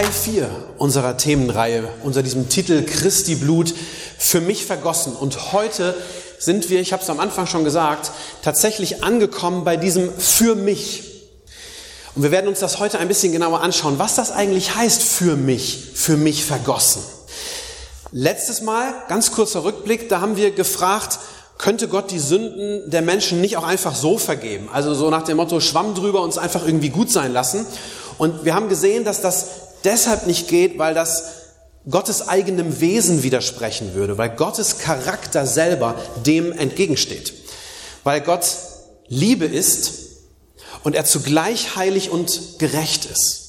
Teil 4 unserer Themenreihe, unter diesem Titel Christi Blut für mich vergossen. Und heute sind wir, ich habe es am Anfang schon gesagt, tatsächlich angekommen bei diesem für mich. Und wir werden uns das heute ein bisschen genauer anschauen, was das eigentlich heißt für mich, für mich vergossen. Letztes Mal, ganz kurzer Rückblick, da haben wir gefragt, könnte Gott die Sünden der Menschen nicht auch einfach so vergeben? Also so nach dem Motto, Schwamm drüber uns einfach irgendwie gut sein lassen. Und wir haben gesehen, dass das deshalb nicht geht, weil das Gottes eigenem Wesen widersprechen würde, weil Gottes Charakter selber dem entgegensteht. Weil Gott Liebe ist und er zugleich heilig und gerecht ist.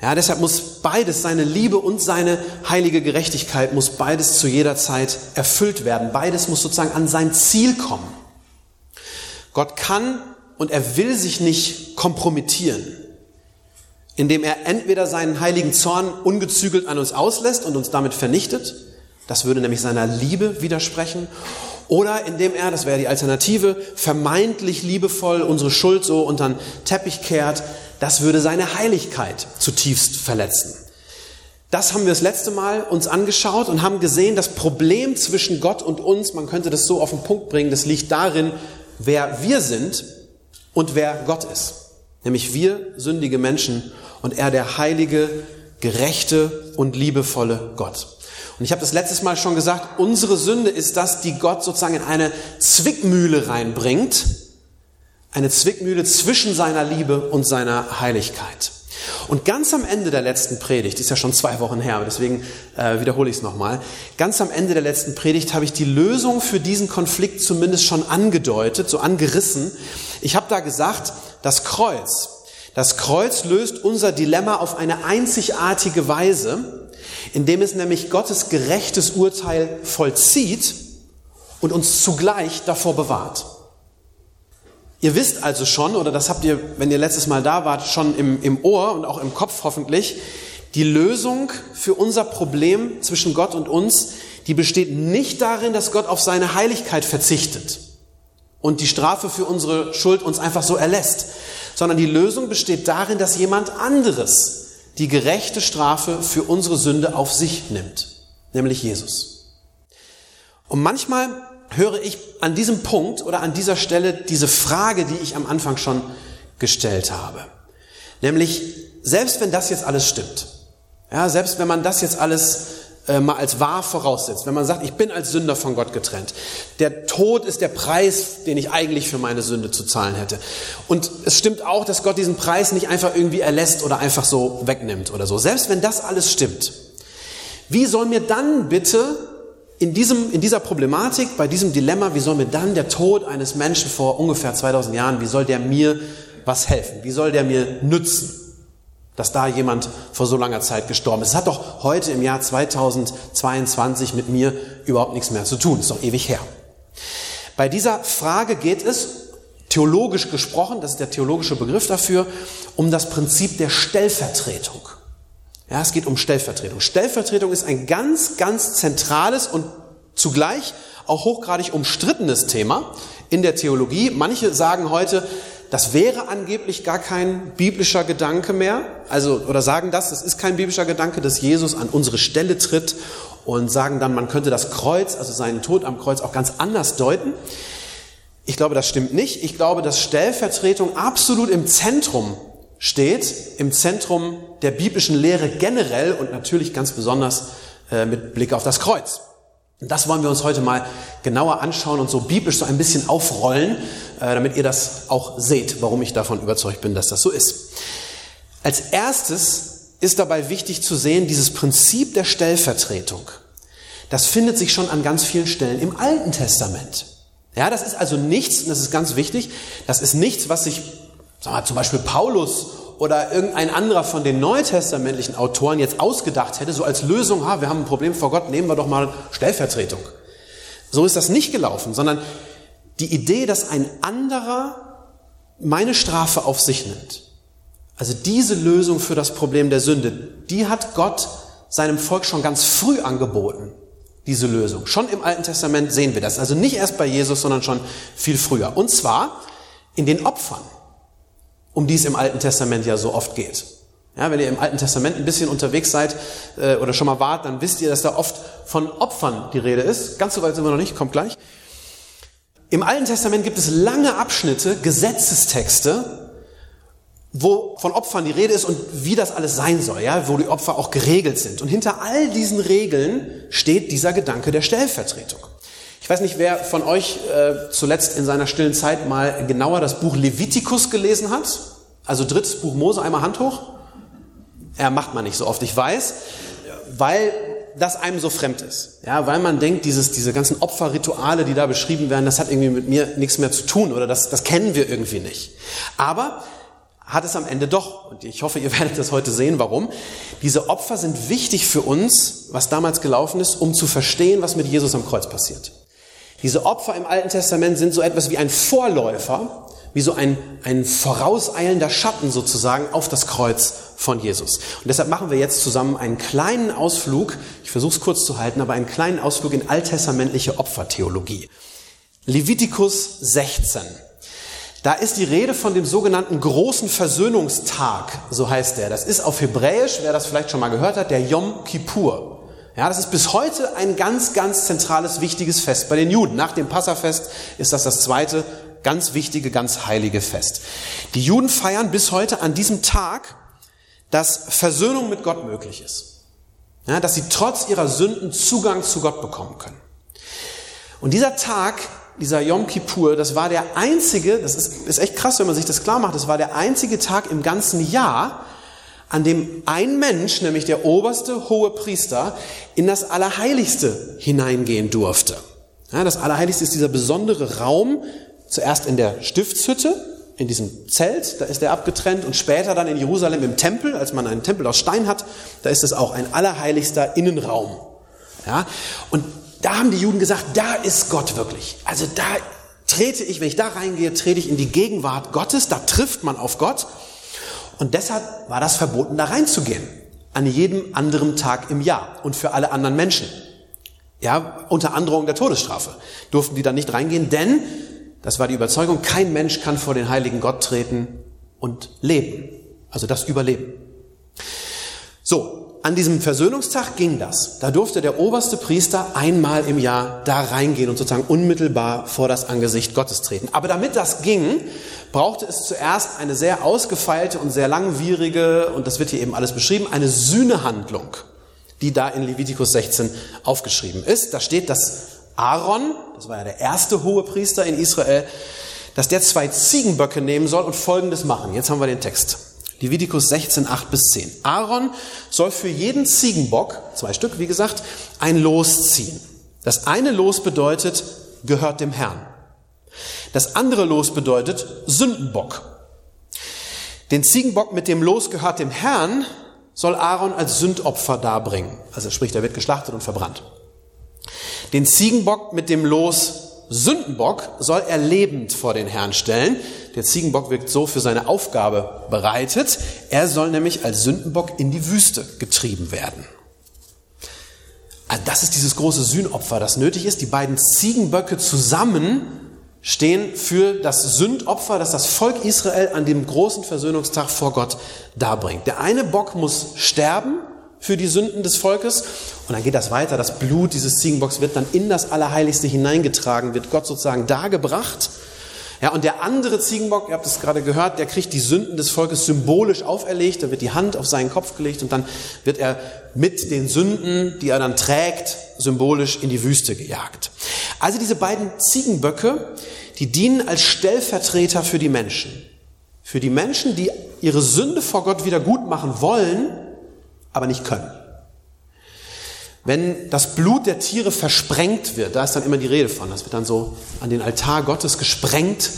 Ja, deshalb muss beides, seine Liebe und seine heilige Gerechtigkeit, muss beides zu jeder Zeit erfüllt werden. Beides muss sozusagen an sein Ziel kommen. Gott kann und er will sich nicht kompromittieren indem er entweder seinen heiligen Zorn ungezügelt an uns auslässt und uns damit vernichtet, das würde nämlich seiner Liebe widersprechen, oder indem er, das wäre die Alternative, vermeintlich liebevoll unsere Schuld so unter den Teppich kehrt, das würde seine Heiligkeit zutiefst verletzen. Das haben wir das letzte Mal uns angeschaut und haben gesehen, das Problem zwischen Gott und uns, man könnte das so auf den Punkt bringen, das liegt darin, wer wir sind und wer Gott ist. Nämlich wir sündige Menschen und er der heilige, gerechte und liebevolle Gott. Und ich habe das letztes Mal schon gesagt, unsere Sünde ist das, die Gott sozusagen in eine Zwickmühle reinbringt. Eine Zwickmühle zwischen seiner Liebe und seiner Heiligkeit. Und ganz am Ende der letzten Predigt, ist ja schon zwei Wochen her, deswegen äh, wiederhole ich es nochmal, ganz am Ende der letzten Predigt habe ich die Lösung für diesen Konflikt zumindest schon angedeutet, so angerissen. Ich habe da gesagt, das Kreuz, das Kreuz löst unser Dilemma auf eine einzigartige Weise, indem es nämlich Gottes gerechtes Urteil vollzieht und uns zugleich davor bewahrt. Ihr wisst also schon, oder das habt ihr, wenn ihr letztes Mal da wart, schon im, im Ohr und auch im Kopf hoffentlich, die Lösung für unser Problem zwischen Gott und uns, die besteht nicht darin, dass Gott auf seine Heiligkeit verzichtet und die Strafe für unsere Schuld uns einfach so erlässt, sondern die Lösung besteht darin, dass jemand anderes die gerechte Strafe für unsere Sünde auf sich nimmt, nämlich Jesus. Und manchmal höre ich an diesem Punkt oder an dieser Stelle diese Frage, die ich am Anfang schon gestellt habe. Nämlich, selbst wenn das jetzt alles stimmt, ja, selbst wenn man das jetzt alles äh, mal als wahr voraussetzt, wenn man sagt, ich bin als Sünder von Gott getrennt. Der Tod ist der Preis, den ich eigentlich für meine Sünde zu zahlen hätte. Und es stimmt auch, dass Gott diesen Preis nicht einfach irgendwie erlässt oder einfach so wegnimmt oder so. Selbst wenn das alles stimmt, wie soll mir dann bitte in, diesem, in dieser Problematik, bei diesem Dilemma, wie soll mir dann der Tod eines Menschen vor ungefähr 2000 Jahren, wie soll der mir was helfen? Wie soll der mir nützen? Dass da jemand vor so langer Zeit gestorben ist. Es hat doch heute im Jahr 2022 mit mir überhaupt nichts mehr zu tun. Ist doch ewig her. Bei dieser Frage geht es, theologisch gesprochen, das ist der theologische Begriff dafür, um das Prinzip der Stellvertretung. Ja, es geht um Stellvertretung. Stellvertretung ist ein ganz, ganz zentrales und zugleich auch hochgradig umstrittenes Thema in der Theologie. Manche sagen heute, das wäre angeblich gar kein biblischer Gedanke mehr. Also, oder sagen das, das ist kein biblischer Gedanke, dass Jesus an unsere Stelle tritt und sagen dann, man könnte das Kreuz, also seinen Tod am Kreuz auch ganz anders deuten. Ich glaube, das stimmt nicht. Ich glaube, dass Stellvertretung absolut im Zentrum steht, im Zentrum der biblischen Lehre generell und natürlich ganz besonders äh, mit Blick auf das Kreuz. Und das wollen wir uns heute mal genauer anschauen und so biblisch so ein bisschen aufrollen, äh, damit ihr das auch seht, warum ich davon überzeugt bin, dass das so ist. Als erstes ist dabei wichtig zu sehen, dieses Prinzip der Stellvertretung. Das findet sich schon an ganz vielen Stellen im Alten Testament. Ja, das ist also nichts, und das ist ganz wichtig, das ist nichts, was sich sagen wir, zum Beispiel Paulus oder irgendein anderer von den neutestamentlichen Autoren jetzt ausgedacht hätte, so als Lösung, ha, wir haben ein Problem vor Gott, nehmen wir doch mal Stellvertretung. So ist das nicht gelaufen, sondern die Idee, dass ein anderer meine Strafe auf sich nimmt. Also diese Lösung für das Problem der Sünde, die hat Gott seinem Volk schon ganz früh angeboten, diese Lösung. Schon im Alten Testament sehen wir das. Also nicht erst bei Jesus, sondern schon viel früher. Und zwar in den Opfern, um die es im Alten Testament ja so oft geht. Ja, wenn ihr im Alten Testament ein bisschen unterwegs seid äh, oder schon mal wart, dann wisst ihr, dass da oft von Opfern die Rede ist. Ganz so weit sind wir noch nicht, kommt gleich. Im Alten Testament gibt es lange Abschnitte, Gesetzestexte, wo von Opfern die Rede ist und wie das alles sein soll, ja, wo die Opfer auch geregelt sind. Und hinter all diesen Regeln steht dieser Gedanke der Stellvertretung. Ich weiß nicht, wer von euch äh, zuletzt in seiner stillen Zeit mal genauer das Buch Levitikus gelesen hat. Also drittes Buch Mose, einmal Hand hoch. Er macht man nicht so oft, ich weiß, weil das einem so fremd ist. Ja, weil man denkt, dieses, diese ganzen Opferrituale, die da beschrieben werden, das hat irgendwie mit mir nichts mehr zu tun oder das, das kennen wir irgendwie nicht. Aber hat es am Ende doch. Und ich hoffe, ihr werdet das heute sehen, warum. Diese Opfer sind wichtig für uns, was damals gelaufen ist, um zu verstehen, was mit Jesus am Kreuz passiert. Diese Opfer im Alten Testament sind so etwas wie ein Vorläufer, wie so ein, ein vorauseilender Schatten sozusagen auf das Kreuz von Jesus. Und deshalb machen wir jetzt zusammen einen kleinen Ausflug, ich versuche es kurz zu halten, aber einen kleinen Ausflug in alttestamentliche Opfertheologie. Levitikus 16. Da ist die Rede von dem sogenannten großen Versöhnungstag, so heißt der. Das ist auf Hebräisch, wer das vielleicht schon mal gehört hat, der Yom Kippur. Ja, das ist bis heute ein ganz, ganz zentrales, wichtiges Fest bei den Juden. Nach dem Passafest ist das das zweite ganz wichtige, ganz heilige Fest. Die Juden feiern bis heute an diesem Tag, dass Versöhnung mit Gott möglich ist. Ja, dass sie trotz ihrer Sünden Zugang zu Gott bekommen können. Und dieser Tag dieser Yom Kippur, das war der einzige, das ist, ist echt krass, wenn man sich das klar macht, das war der einzige Tag im ganzen Jahr, an dem ein Mensch, nämlich der oberste hohe Priester, in das Allerheiligste hineingehen durfte. Ja, das Allerheiligste ist dieser besondere Raum, zuerst in der Stiftshütte, in diesem Zelt, da ist er abgetrennt und später dann in Jerusalem im Tempel, als man einen Tempel aus Stein hat, da ist es auch ein allerheiligster Innenraum. Ja, und da haben die Juden gesagt, da ist Gott wirklich. Also da trete ich, wenn ich da reingehe, trete ich in die Gegenwart Gottes, da trifft man auf Gott. Und deshalb war das verboten, da reinzugehen. An jedem anderen Tag im Jahr und für alle anderen Menschen. Ja, unter Androhung der Todesstrafe durften die da nicht reingehen, denn, das war die Überzeugung, kein Mensch kann vor den heiligen Gott treten und leben. Also das Überleben. So, an diesem Versöhnungstag ging das. Da durfte der oberste Priester einmal im Jahr da reingehen und sozusagen unmittelbar vor das Angesicht Gottes treten. Aber damit das ging, brauchte es zuerst eine sehr ausgefeilte und sehr langwierige, und das wird hier eben alles beschrieben, eine Sühnehandlung, die da in Levitikus 16 aufgeschrieben ist. Da steht, dass Aaron, das war ja der erste hohe Priester in Israel, dass der zwei Ziegenböcke nehmen soll und Folgendes machen. Jetzt haben wir den Text. Levitikus 16, 8 bis 10. Aaron soll für jeden Ziegenbock, zwei Stück, wie gesagt, ein Los ziehen. Das eine Los bedeutet, gehört dem Herrn. Das andere Los bedeutet Sündenbock. Den Ziegenbock mit dem Los gehört dem Herrn soll Aaron als Sündopfer darbringen. Also sprich, der wird geschlachtet und verbrannt. Den Ziegenbock mit dem Los Sündenbock soll er lebend vor den Herrn stellen. Der Ziegenbock wirkt so für seine Aufgabe bereitet. Er soll nämlich als Sündenbock in die Wüste getrieben werden. Also das ist dieses große Sühnopfer, das nötig ist. Die beiden Ziegenböcke zusammen stehen für das Sündopfer, das das Volk Israel an dem großen Versöhnungstag vor Gott darbringt. Der eine Bock muss sterben, für die Sünden des Volkes. Und dann geht das weiter. Das Blut dieses Ziegenbocks wird dann in das Allerheiligste hineingetragen, wird Gott sozusagen dargebracht. Ja, und der andere Ziegenbock, ihr habt es gerade gehört, der kriegt die Sünden des Volkes symbolisch auferlegt. Da wird die Hand auf seinen Kopf gelegt und dann wird er mit den Sünden, die er dann trägt, symbolisch in die Wüste gejagt. Also diese beiden Ziegenböcke, die dienen als Stellvertreter für die Menschen. Für die Menschen, die ihre Sünde vor Gott wieder gut machen wollen, aber nicht können. Wenn das Blut der Tiere versprengt wird, da ist dann immer die Rede von, das wird dann so an den Altar Gottes gesprengt,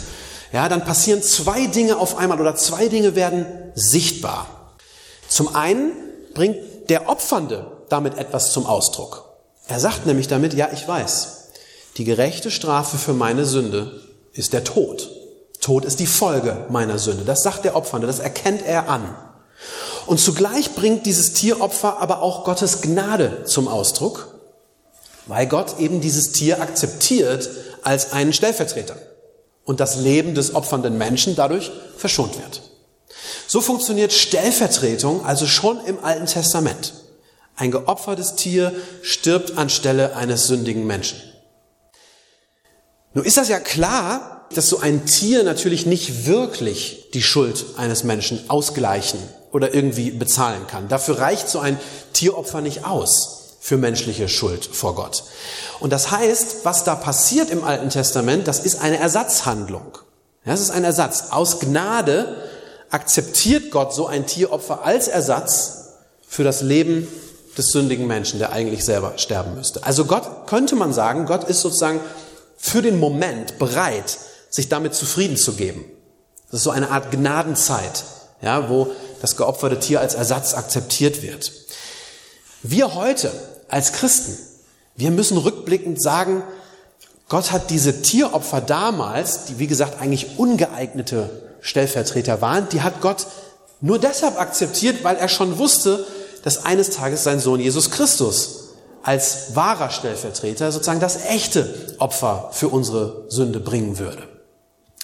ja, dann passieren zwei Dinge auf einmal oder zwei Dinge werden sichtbar. Zum einen bringt der Opfernde damit etwas zum Ausdruck. Er sagt nämlich damit, ja, ich weiß, die gerechte Strafe für meine Sünde ist der Tod. Tod ist die Folge meiner Sünde. Das sagt der Opfernde, das erkennt er an. Und zugleich bringt dieses Tieropfer aber auch Gottes Gnade zum Ausdruck, weil Gott eben dieses Tier akzeptiert als einen Stellvertreter und das Leben des opfernden Menschen dadurch verschont wird. So funktioniert Stellvertretung also schon im Alten Testament. Ein geopfertes Tier stirbt anstelle eines sündigen Menschen. Nun ist das ja klar, dass so ein Tier natürlich nicht wirklich die Schuld eines Menschen ausgleichen oder irgendwie bezahlen kann. Dafür reicht so ein Tieropfer nicht aus für menschliche Schuld vor Gott. Und das heißt, was da passiert im Alten Testament, das ist eine Ersatzhandlung. Das ist ein Ersatz. Aus Gnade akzeptiert Gott so ein Tieropfer als Ersatz für das Leben des sündigen Menschen, der eigentlich selber sterben müsste. Also Gott, könnte man sagen, Gott ist sozusagen für den Moment bereit, sich damit zufrieden zu geben. Das ist so eine Art Gnadenzeit, ja, wo das geopferte Tier als Ersatz akzeptiert wird. Wir heute als Christen, wir müssen rückblickend sagen, Gott hat diese Tieropfer damals, die wie gesagt eigentlich ungeeignete Stellvertreter waren, die hat Gott nur deshalb akzeptiert, weil er schon wusste, dass eines Tages sein Sohn Jesus Christus als wahrer Stellvertreter sozusagen das echte Opfer für unsere Sünde bringen würde.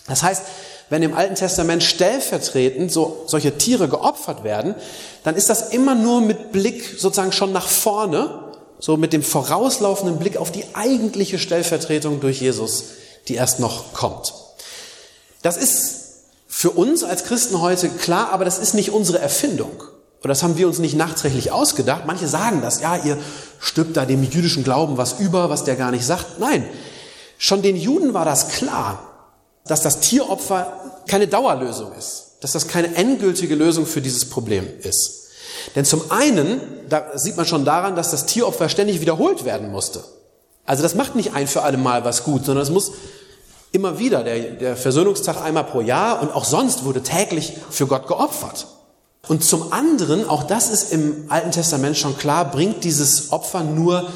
Das heißt, wenn im Alten Testament stellvertretend so solche Tiere geopfert werden, dann ist das immer nur mit Blick sozusagen schon nach vorne so mit dem vorauslaufenden Blick auf die eigentliche Stellvertretung durch Jesus, die erst noch kommt. Das ist für uns als Christen heute klar, aber das ist nicht unsere Erfindung. Und das haben wir uns nicht nachträglich ausgedacht. Manche sagen das, ja, ihr stülpt da dem jüdischen Glauben was über, was der gar nicht sagt. Nein, schon den Juden war das klar, dass das Tieropfer keine Dauerlösung ist, dass das keine endgültige Lösung für dieses Problem ist. Denn zum einen, da sieht man schon daran, dass das Tieropfer ständig wiederholt werden musste. Also das macht nicht ein für alle Mal was gut, sondern es muss immer wieder, der, der Versöhnungstag einmal pro Jahr und auch sonst wurde täglich für Gott geopfert. Und zum anderen, auch das ist im Alten Testament schon klar, bringt dieses Opfer nur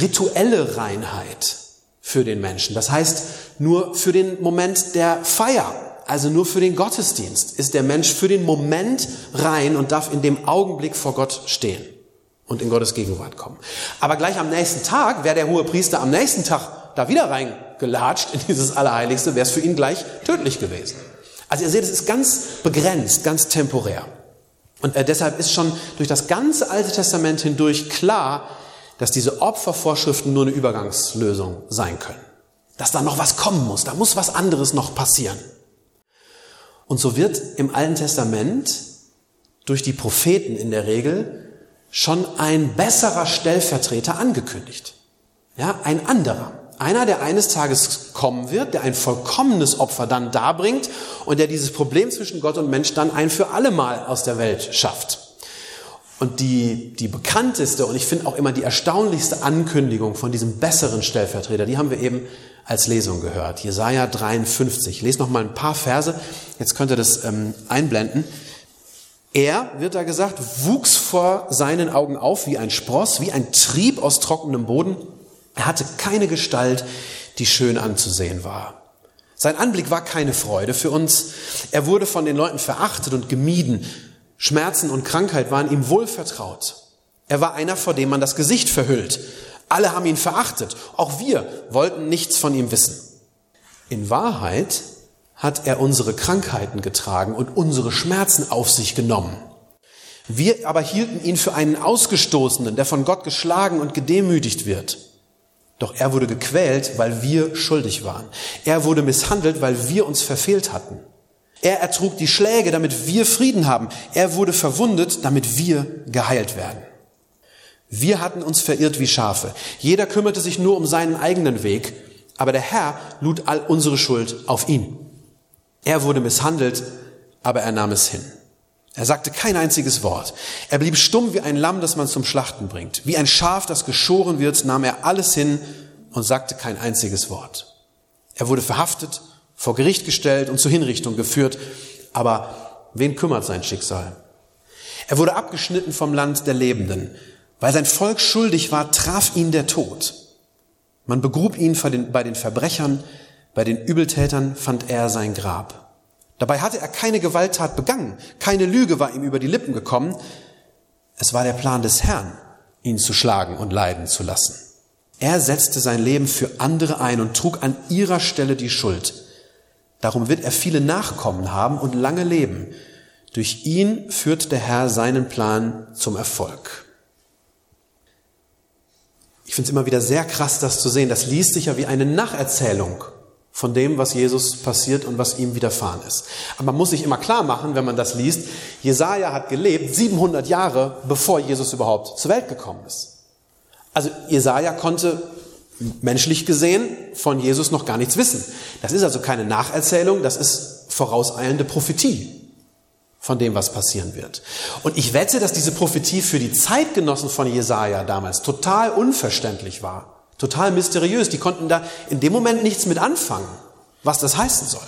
rituelle Reinheit für den Menschen. Das heißt, nur für den Moment der Feier also nur für den Gottesdienst ist der Mensch für den Moment rein und darf in dem Augenblick vor Gott stehen und in Gottes Gegenwart kommen. Aber gleich am nächsten Tag, wäre der hohe Priester am nächsten Tag da wieder reingelatscht in dieses Allerheiligste, wäre es für ihn gleich tödlich gewesen. Also ihr seht, es ist ganz begrenzt, ganz temporär. Und äh, deshalb ist schon durch das ganze Alte Testament hindurch klar, dass diese Opfervorschriften nur eine Übergangslösung sein können. Dass da noch was kommen muss, da muss was anderes noch passieren. Und so wird im Alten Testament durch die Propheten in der Regel schon ein besserer Stellvertreter angekündigt. Ja, ein anderer. Einer, der eines Tages kommen wird, der ein vollkommenes Opfer dann darbringt und der dieses Problem zwischen Gott und Mensch dann ein für alle Mal aus der Welt schafft. Und die, die bekannteste und ich finde auch immer die erstaunlichste Ankündigung von diesem besseren Stellvertreter, die haben wir eben als Lesung gehört. Jesaja 53. Ich lese noch mal ein paar Verse. Jetzt könnt ihr das ähm, einblenden. Er, wird da gesagt, wuchs vor seinen Augen auf wie ein Spross, wie ein Trieb aus trockenem Boden. Er hatte keine Gestalt, die schön anzusehen war. Sein Anblick war keine Freude für uns. Er wurde von den Leuten verachtet und gemieden. Schmerzen und Krankheit waren ihm wohl vertraut. Er war einer, vor dem man das Gesicht verhüllt. Alle haben ihn verachtet. Auch wir wollten nichts von ihm wissen. In Wahrheit hat er unsere Krankheiten getragen und unsere Schmerzen auf sich genommen. Wir aber hielten ihn für einen Ausgestoßenen, der von Gott geschlagen und gedemütigt wird. Doch er wurde gequält, weil wir schuldig waren. Er wurde misshandelt, weil wir uns verfehlt hatten. Er ertrug die Schläge, damit wir Frieden haben. Er wurde verwundet, damit wir geheilt werden. Wir hatten uns verirrt wie Schafe. Jeder kümmerte sich nur um seinen eigenen Weg, aber der Herr lud all unsere Schuld auf ihn. Er wurde misshandelt, aber er nahm es hin. Er sagte kein einziges Wort. Er blieb stumm wie ein Lamm, das man zum Schlachten bringt. Wie ein Schaf, das geschoren wird, nahm er alles hin und sagte kein einziges Wort. Er wurde verhaftet, vor Gericht gestellt und zur Hinrichtung geführt. Aber wen kümmert sein Schicksal? Er wurde abgeschnitten vom Land der Lebenden. Weil sein Volk schuldig war, traf ihn der Tod. Man begrub ihn bei den Verbrechern, bei den Übeltätern fand er sein Grab. Dabei hatte er keine Gewalttat begangen, keine Lüge war ihm über die Lippen gekommen. Es war der Plan des Herrn, ihn zu schlagen und leiden zu lassen. Er setzte sein Leben für andere ein und trug an ihrer Stelle die Schuld. Darum wird er viele Nachkommen haben und lange leben. Durch ihn führt der Herr seinen Plan zum Erfolg. Ich finde es immer wieder sehr krass, das zu sehen. Das liest sich ja wie eine Nacherzählung von dem, was Jesus passiert und was ihm widerfahren ist. Aber man muss sich immer klar machen, wenn man das liest, Jesaja hat gelebt 700 Jahre, bevor Jesus überhaupt zur Welt gekommen ist. Also Jesaja konnte menschlich gesehen von Jesus noch gar nichts wissen. Das ist also keine Nacherzählung, das ist vorauseilende Prophetie von dem, was passieren wird. Und ich wette, dass diese Prophetie für die Zeitgenossen von Jesaja damals total unverständlich war, total mysteriös. Die konnten da in dem Moment nichts mit anfangen, was das heißen soll.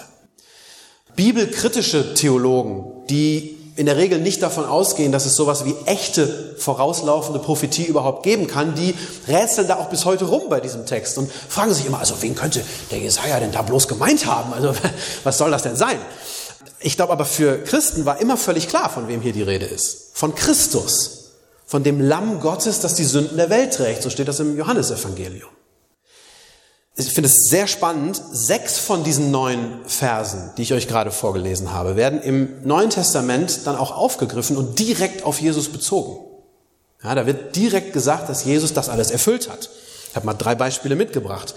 Bibelkritische Theologen, die in der Regel nicht davon ausgehen, dass es sowas wie echte vorauslaufende Prophetie überhaupt geben kann, die rätseln da auch bis heute rum bei diesem Text und fragen sich immer, also wen könnte der Jesaja denn da bloß gemeint haben? Also was soll das denn sein? Ich glaube aber für Christen war immer völlig klar, von wem hier die Rede ist. Von Christus, von dem Lamm Gottes, das die Sünden der Welt trägt. So steht das im Johannesevangelium ich finde es sehr spannend, sechs von diesen neun Versen, die ich euch gerade vorgelesen habe, werden im Neuen Testament dann auch aufgegriffen und direkt auf Jesus bezogen. Ja, da wird direkt gesagt, dass Jesus das alles erfüllt hat. Ich habe mal drei Beispiele mitgebracht.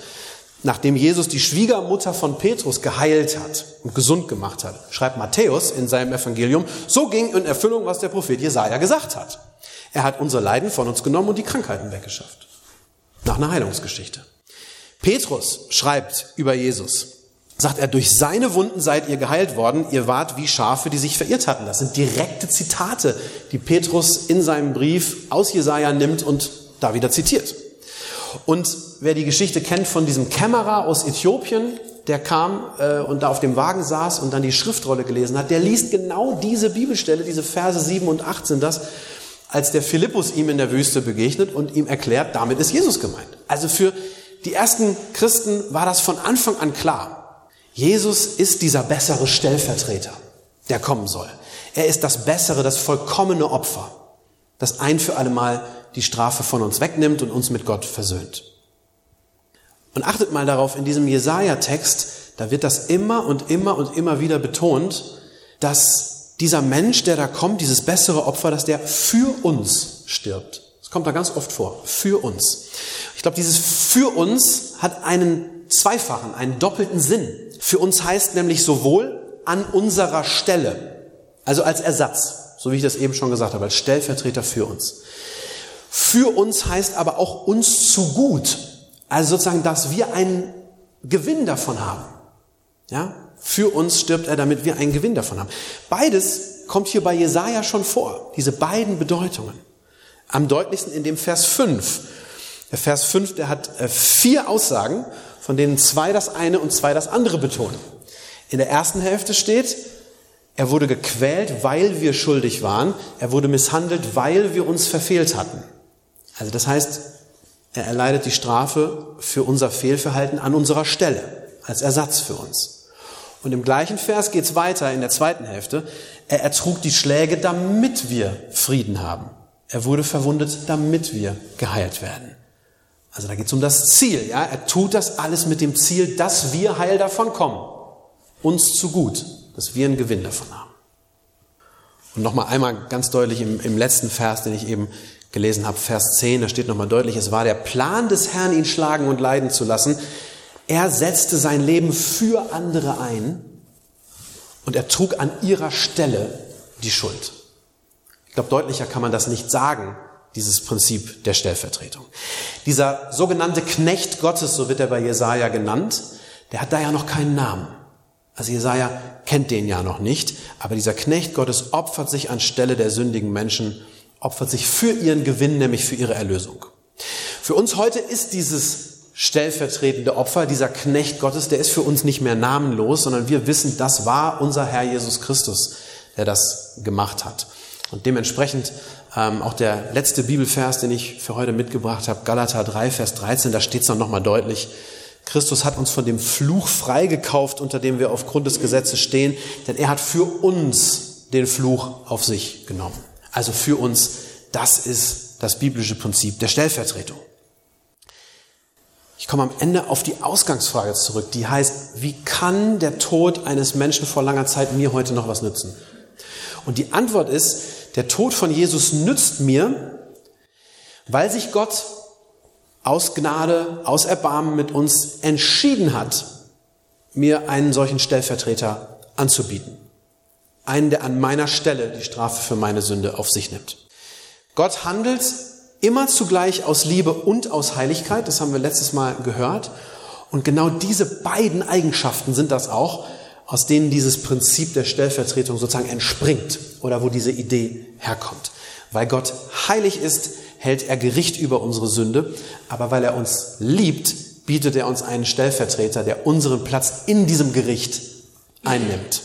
Nachdem Jesus die Schwiegermutter von Petrus geheilt hat und gesund gemacht hat, schreibt Matthäus in seinem Evangelium, so ging in Erfüllung, was der Prophet Jesaja gesagt hat. Er hat unser Leiden von uns genommen und die Krankheiten weggeschafft. Nach einer Heilungsgeschichte. Petrus schreibt über Jesus, sagt er, durch seine Wunden seid ihr geheilt worden, ihr wart wie Schafe, die sich verirrt hatten. Das sind direkte Zitate, die Petrus in seinem Brief aus Jesaja nimmt und da wieder zitiert. Und wer die Geschichte kennt von diesem Kämmerer aus Äthiopien, der kam äh, und da auf dem Wagen saß und dann die Schriftrolle gelesen hat, der liest genau diese Bibelstelle, diese Verse 7 und 8 sind das, als der Philippus ihm in der Wüste begegnet und ihm erklärt, damit ist Jesus gemeint. Also für die ersten Christen war das von Anfang an klar. Jesus ist dieser bessere Stellvertreter, der kommen soll. Er ist das bessere, das vollkommene Opfer, das ein für allemal die Strafe von uns wegnimmt und uns mit Gott versöhnt. Und achtet mal darauf, in diesem Jesaja-Text, da wird das immer und immer und immer wieder betont, dass dieser Mensch, der da kommt, dieses bessere Opfer, dass der für uns stirbt. Kommt da ganz oft vor. Für uns. Ich glaube, dieses für uns hat einen zweifachen, einen doppelten Sinn. Für uns heißt nämlich sowohl an unserer Stelle, also als Ersatz, so wie ich das eben schon gesagt habe, als Stellvertreter für uns. Für uns heißt aber auch uns zu gut. Also sozusagen, dass wir einen Gewinn davon haben. Ja? Für uns stirbt er, damit wir einen Gewinn davon haben. Beides kommt hier bei Jesaja schon vor. Diese beiden Bedeutungen. Am deutlichsten in dem Vers 5. Der Vers 5, der hat äh, vier Aussagen, von denen zwei das eine und zwei das andere betonen. In der ersten Hälfte steht, er wurde gequält, weil wir schuldig waren. Er wurde misshandelt, weil wir uns verfehlt hatten. Also das heißt, er erleidet die Strafe für unser Fehlverhalten an unserer Stelle, als Ersatz für uns. Und im gleichen Vers geht es weiter in der zweiten Hälfte. Er ertrug die Schläge, damit wir Frieden haben. Er wurde verwundet, damit wir geheilt werden. Also da geht es um das Ziel. Ja? Er tut das alles mit dem Ziel, dass wir heil davon kommen. Uns zu gut, dass wir einen Gewinn davon haben. Und nochmal einmal ganz deutlich im, im letzten Vers, den ich eben gelesen habe, Vers 10, da steht nochmal deutlich, es war der Plan des Herrn, ihn schlagen und leiden zu lassen. Er setzte sein Leben für andere ein und er trug an ihrer Stelle die Schuld glaube, deutlicher kann man das nicht sagen, dieses Prinzip der Stellvertretung. Dieser sogenannte Knecht Gottes, so wird er bei Jesaja genannt, der hat da ja noch keinen Namen. Also Jesaja kennt den ja noch nicht, aber dieser Knecht Gottes opfert sich anstelle der sündigen Menschen, opfert sich für ihren Gewinn, nämlich für ihre Erlösung. Für uns heute ist dieses stellvertretende Opfer, dieser Knecht Gottes, der ist für uns nicht mehr namenlos, sondern wir wissen, das war unser Herr Jesus Christus, der das gemacht hat. Und dementsprechend ähm, auch der letzte Bibelvers, den ich für heute mitgebracht habe, Galater 3, Vers 13, da steht es dann nochmal deutlich. Christus hat uns von dem Fluch freigekauft, unter dem wir aufgrund des Gesetzes stehen, denn er hat für uns den Fluch auf sich genommen. Also für uns, das ist das biblische Prinzip der Stellvertretung. Ich komme am Ende auf die Ausgangsfrage zurück, die heißt, wie kann der Tod eines Menschen vor langer Zeit mir heute noch was nützen? Und die Antwort ist, der Tod von Jesus nützt mir, weil sich Gott aus Gnade, aus Erbarmen mit uns entschieden hat, mir einen solchen Stellvertreter anzubieten. Einen, der an meiner Stelle die Strafe für meine Sünde auf sich nimmt. Gott handelt immer zugleich aus Liebe und aus Heiligkeit, das haben wir letztes Mal gehört. Und genau diese beiden Eigenschaften sind das auch, aus denen dieses Prinzip der Stellvertretung sozusagen entspringt oder wo diese Idee herkommt. Weil Gott heilig ist, hält er Gericht über unsere Sünde, aber weil er uns liebt, bietet er uns einen Stellvertreter, der unseren Platz in diesem Gericht einnimmt.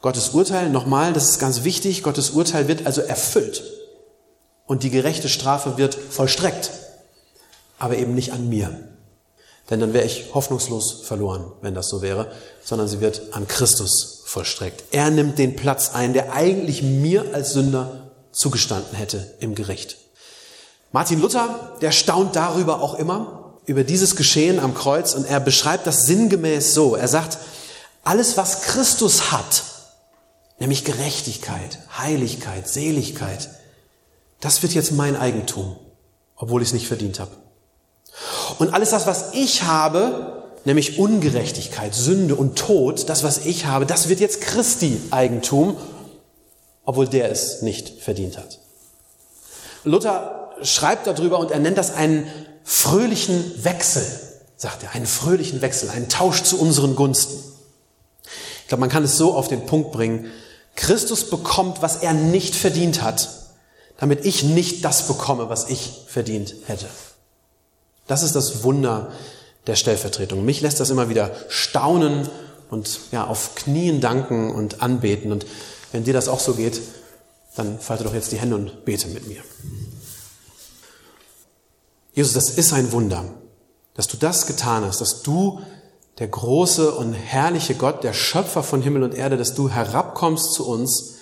Gottes Urteil, nochmal, das ist ganz wichtig, Gottes Urteil wird also erfüllt und die gerechte Strafe wird vollstreckt, aber eben nicht an mir. Denn dann wäre ich hoffnungslos verloren, wenn das so wäre, sondern sie wird an Christus vollstreckt. Er nimmt den Platz ein, der eigentlich mir als Sünder zugestanden hätte im Gericht. Martin Luther, der staunt darüber auch immer, über dieses Geschehen am Kreuz und er beschreibt das sinngemäß so. Er sagt, alles was Christus hat, nämlich Gerechtigkeit, Heiligkeit, Seligkeit, das wird jetzt mein Eigentum, obwohl ich es nicht verdient habe. Und alles das, was ich habe, nämlich Ungerechtigkeit, Sünde und Tod, das, was ich habe, das wird jetzt Christi Eigentum, obwohl der es nicht verdient hat. Luther schreibt darüber und er nennt das einen fröhlichen Wechsel, sagt er, einen fröhlichen Wechsel, einen Tausch zu unseren Gunsten. Ich glaube, man kann es so auf den Punkt bringen, Christus bekommt, was er nicht verdient hat, damit ich nicht das bekomme, was ich verdient hätte. Das ist das Wunder der Stellvertretung. Mich lässt das immer wieder staunen und ja, auf Knien danken und anbeten. Und wenn dir das auch so geht, dann falte doch jetzt die Hände und bete mit mir. Jesus, das ist ein Wunder, dass du das getan hast, dass du der große und herrliche Gott, der Schöpfer von Himmel und Erde, dass du herabkommst zu uns,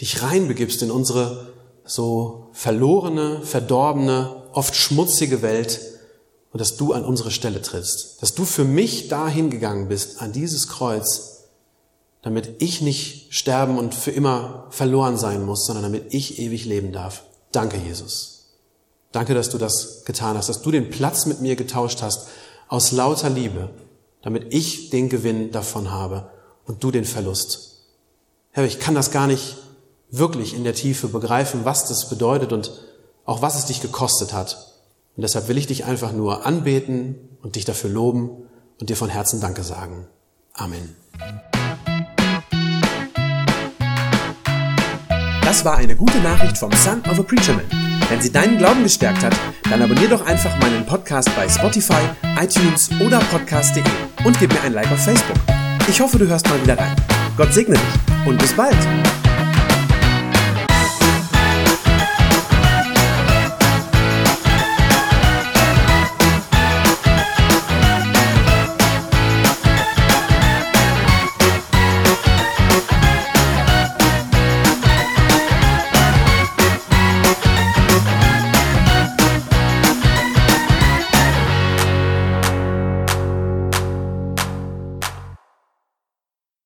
dich reinbegibst in unsere so verlorene, verdorbene, oft schmutzige Welt und dass du an unsere Stelle trittst. Dass du für mich dahin gegangen bist, an dieses Kreuz, damit ich nicht sterben und für immer verloren sein muss, sondern damit ich ewig leben darf. Danke, Jesus. Danke, dass du das getan hast, dass du den Platz mit mir getauscht hast aus lauter Liebe, damit ich den Gewinn davon habe und du den Verlust. Herr, ich kann das gar nicht wirklich in der Tiefe begreifen, was das bedeutet und auch was es dich gekostet hat. Und deshalb will ich dich einfach nur anbeten und dich dafür loben und dir von Herzen Danke sagen. Amen. Das war eine gute Nachricht vom Son of a Preacher Man. Wenn sie deinen Glauben gestärkt hat, dann abonnier doch einfach meinen Podcast bei Spotify, iTunes oder podcast.de und gib mir ein Like auf Facebook. Ich hoffe, du hörst mal wieder rein. Gott segne dich und bis bald.